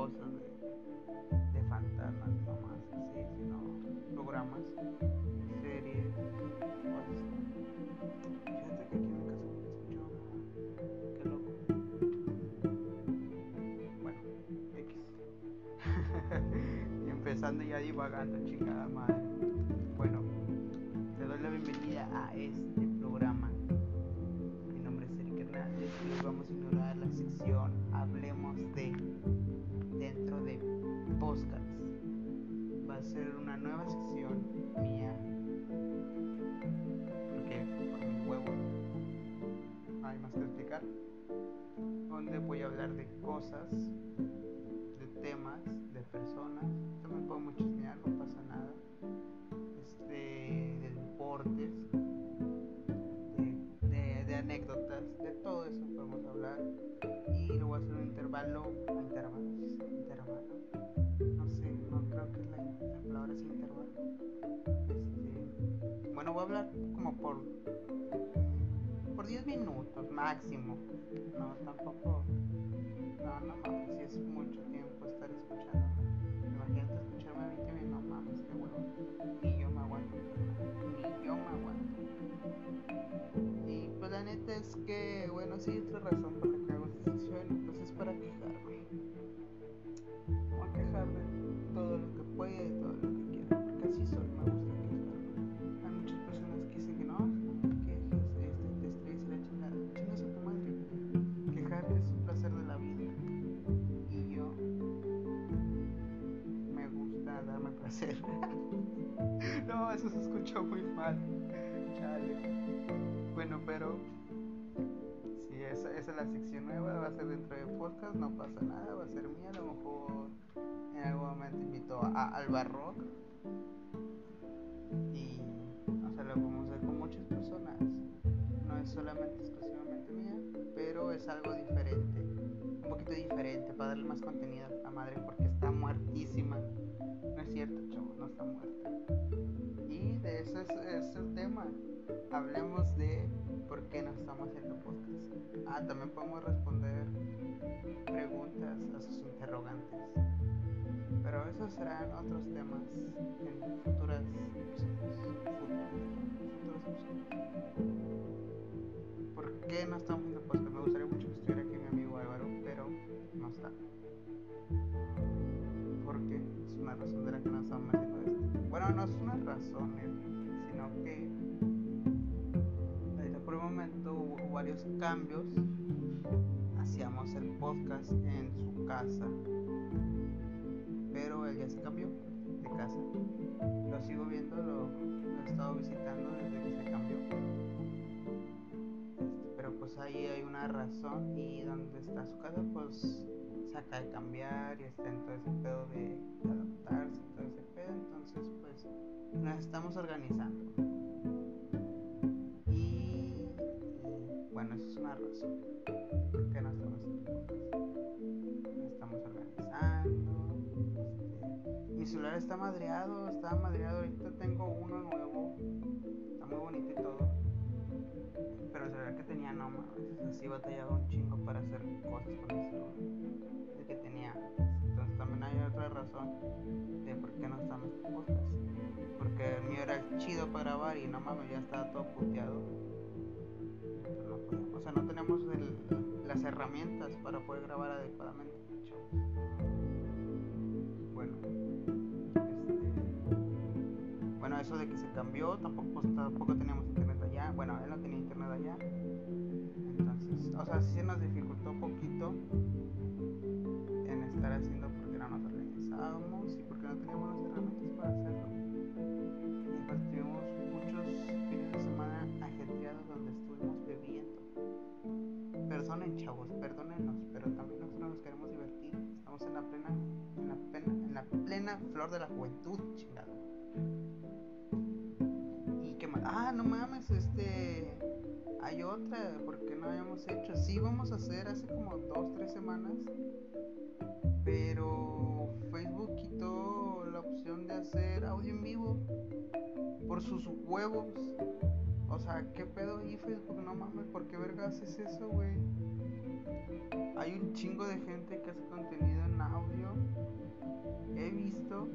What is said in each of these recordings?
cosas de, fantasmas, no más así, sino programas, series, cosas. Fíjate que aquí en mi casa me escuchó Qué loco. Bueno, X. empezando ya divagando, chingada madre. Bueno, te doy la bienvenida a este. Ser una nueva sección mía. Porque por mi huevo hay más que explicar. Donde voy a hablar de cosas, de temas, de personas. También podemos chismear, no pasa nada. Este, de deportes, de, de- anécdotas, de todo eso podemos hablar. Y luego hacer un intervalo, intervalos, intervalo. Este, bueno, voy a hablar como por por 10 minutos máximo. No, tampoco. No, no mames, si es mucho tiempo estar escuchando. Imagínate escucharme a 20 minutos, no mames, qué huevo. Ni yo me aguanto. Ni yo me aguanto. Y pues la neta es que, bueno, sí, la razón por la no, eso se escuchó muy mal. Bueno, pero si esa, es la sección nueva, va a ser dentro de podcast, no pasa nada, va a ser mía. A lo mejor en algún momento invito a Alba Rock y o sea, lo podemos hacer con muchas personas. No es solamente exclusivamente mía, pero es algo diferente, poquito diferente para darle más contenido a la madre porque está muertísima. No es cierto, chavos, no está muerta. Y de eso es, es el tema. Hablemos de por qué no estamos haciendo podcast. Ah, también podemos responder preguntas a sus interrogantes. Pero esos serán otros temas en futuras. ¿Por qué no estamos haciendo podcast? Me gustaría mucho que estuviera está. ¿Por qué? Es una razón de la que no estamos haciendo esto. Bueno, no es una razón, eh, sino que ahorita por el momento hubo varios cambios. Hacíamos el podcast en su casa pero él ya se cambió de casa. Lo sigo viendo, lo, lo he estado visitando desde que se cambió. Este, pero pues ahí hay una razón y donde está su casa pues se acaba de cambiar y está en todo ese pedo de, adaptarse y todo ese pedo. Entonces pues nos estamos organizando. Y, bueno, eso es una razón. ¿Por qué no estamos? Nos estamos organizando. este, mi celular está madreado, está madreado. Ahorita tengo uno nuevo. Está muy bonito y todo. Pero el celular que tenía no mames. Así batallaba un chingo para hacer cosas con el celular. El que tenía. Entonces también hay otra razón de por qué no en podcast. Porque el mío era chido para grabar y no mames, ya estaba todo puteado. No podemos- o sea, no tenemos las herramientas para poder grabar adecuadamente. Bueno, este, bueno, eso de que se cambió, tampoco, pues, tampoco teníamos internet allá. Bueno, él no tenía internet allá. Entonces, o sea, sí se nos dificultó un poquito en estar haciendo porque no nos organizábamos y porque no teníamos las herramientas para hacerlo. Y pues tuvimos muchos fines de semana ajetreados donde estuvimos bebiendo. Perdonen, chavos, perdónenos, pero también nosotros nos queremos divertir. Estamos en la plena, en la plena, en la plena flor de la juventud, chingada. Ah, no mames, este. Hay otra, porque no habíamos hecho. Sí, vamos a hacer hace como dos, tres semanas. Pero Facebook quitó la opción de hacer audio en vivo por sus huevos. O sea, ¿qué pedo ahí Facebook? No mames, ¿por qué vergas es eso, güey? Hay un chingo de gente que hace contenido en audio. He visto,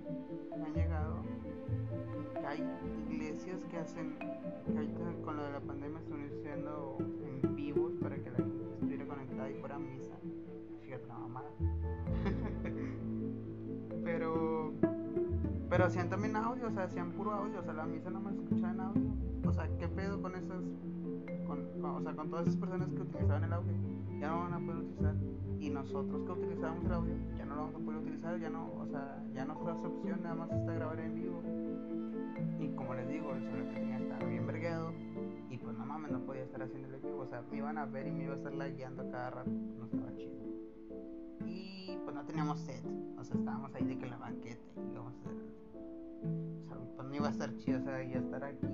me han llegado, hay iglesias que hacen, que ahorita con lo de la pandemia están haciendo en vivos para que la gente estuviera conectada y fuera a misa. Fíjate la mamada. pero, pero hacían también audio, o sea, hacían puro audio, o sea, la misa nomás escuchaba en audio. O sea, ¿qué pedo con esas, con, o sea, con todas esas personas que utilizaban el audio? Ya no van a poder utilizar. Y nosotros que utilizábamos el audio, ya no lo vamos a poder utilizar, ya no, o sea, ya no fue opción, nada más está grabar en vivo. Y como les digo, el celular que tenía estaba bien vergueado. Y pues no mames, no podía estar haciendo el vivo. O sea, me iban a ver y me iba a estar lagueando cada rato. No estaba chido. Y pues no teníamos set. O sea, estábamos ahí de que la banqueta y íbamos a hacer. O sea, pues no iba a estar chido. O sea, ya estar aquí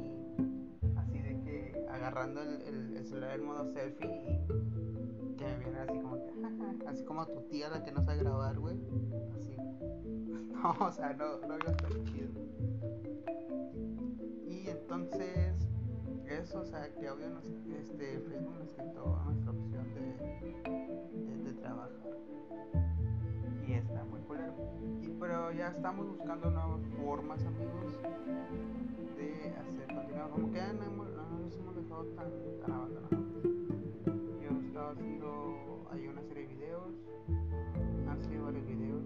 agarrando el, el, el celular en modo selfie y que me viene así como que, así como tu tía la que no sabe grabar, güey. Así. No, o sea, no, no iba a. Y entonces, eso, o sea, que nos, este, Facebook nos quitó nuestra opción de, de, trabajar. Y está muy culero. Y, pero ya estamos buscando nuevas formas, amigos, de hacer contenido. Como que no, hemos, dejado tan, tan abandonados. Yo he estado haciendo hay una serie de videos, han sido varios videos,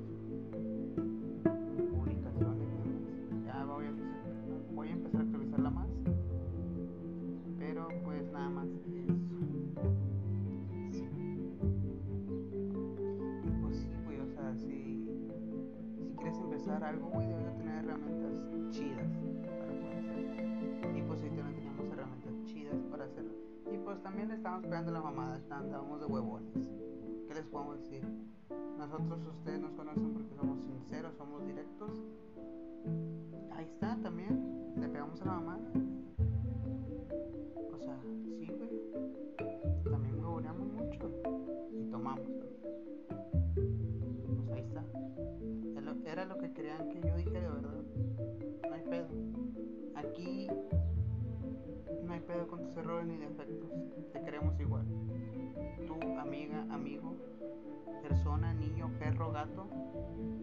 hacerlo. Y pues también le estábamos pegando la mamada, estábamos de huevones. ¿Qué les podemos decir? Nosotros, ustedes nos conocen porque somos sinceros, somos directos. Ahí está también, le pegamos a la mamada. O sea, sí, güey. También huevoneamos mucho. Y tomamos también. Pues ahí está. Era lo que querían que yo dijera, ¿verdad? No hay pedo. Aquí pedo con tus errores ni defectos. Te queremos igual. Tu amiga, amigo, persona, niño, perro, gato,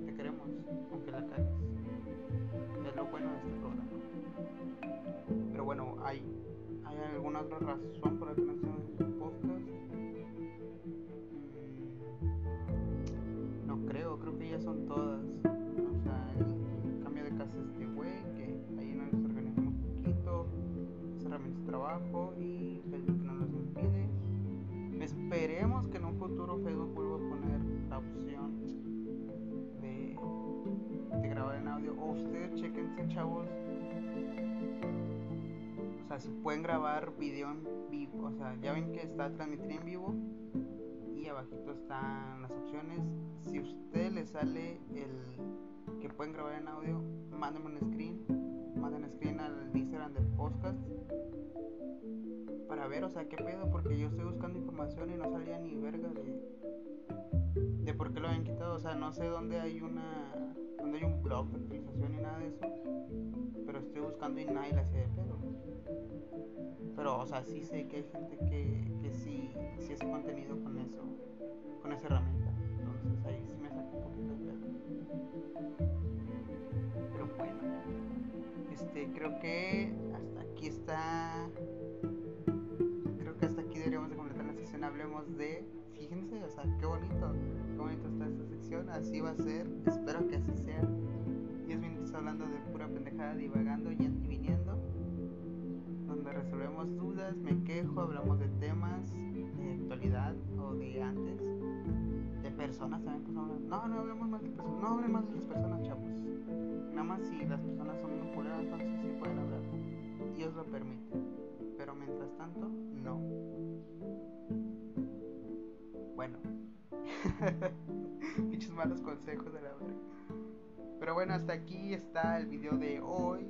te queremos, aunque la cagues. Es lo bueno de este programa. Pero bueno, hay, hay alguna otra razón por la que no hacemos este podcast. Mm, no creo, creo que ya son todas. Trabajo y Facebook no nos impide. Esperemos que en un futuro Facebook vuelva a poner la opción de, de grabar en audio. O ustedes chequense, chavos. O sea, si pueden grabar video en vivo. O sea, ya ven que está transmitir en vivo. Y abajito están las opciones. Si a ustedes les sale el que pueden grabar en audio, mándenme un screen. Manden screen al Instagram de podcast para ver, o sea, qué pedo, porque yo estoy buscando información y no salía ni verga de, de por qué lo habían quitado, o sea, no sé dónde hay una, dónde hay un blog de actualización y nada de eso, pero estoy buscando y nadie le hace de pedo. Pero, o sea, sí sé que hay gente que, que sí, sí hace contenido con eso, con esa herramienta, entonces ahí sí me saca un poquito de pedo. Creo que hasta aquí está hablemos de, fíjense, o sea, qué bonito, qué bonito está esta sección, así va a ser, espero que así sea. 10 minutos hablando de pura pendejada, divagando y viniendo, donde resolvemos dudas, me quejo, hablamos de temas de actualidad o de antes, de personas también, pues no, no hablemos más de personas, no hablen más de las personas, chavos. Nada más si las personas son muy culeras, entonces sí pueden hablar. Dios lo permite. Pero mientras tanto, no. Bueno. Muchos malos consejos de la verdad. Pero bueno, hasta aquí está el video de hoy.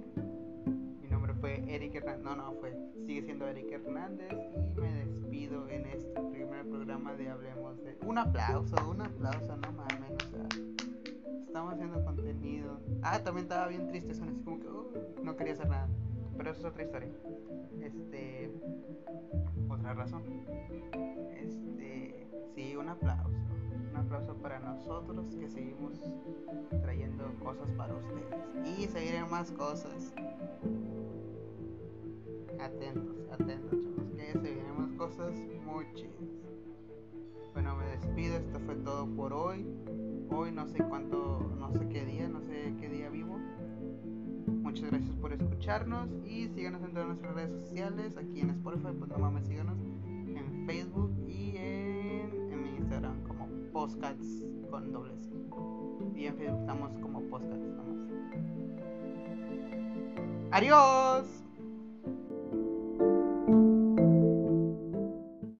Mi nombre fue Eric Hernández. No, no, fue. Sigue siendo Eric Hernández. Y me despido en este primer programa de Hablemos de. Un aplauso, un aplauso, no mames. O sea, estamos haciendo contenido. Ah, también estaba bien triste. Son así como que uh, no quería hacer nada. Pero eso es otra historia. Este. Otra razón. Este. Sí, un aplauso. Un aplauso para nosotros que seguimos trayendo cosas para ustedes. Y seguirán más cosas. Atentos, atentos, chavos. Que seguirán más cosas muy. Despido. Esto fue todo por hoy. Hoy no sé cuánto, no sé qué día, no sé qué día vivo. muchas gracias por escucharnos y síganos en todas nuestras redes sociales. Aquí en Spotify, pues no mames, síganos en Facebook y en, en Instagram como Postcats con dobles. Y en Facebook estamos como Postcats nomás. Adiós.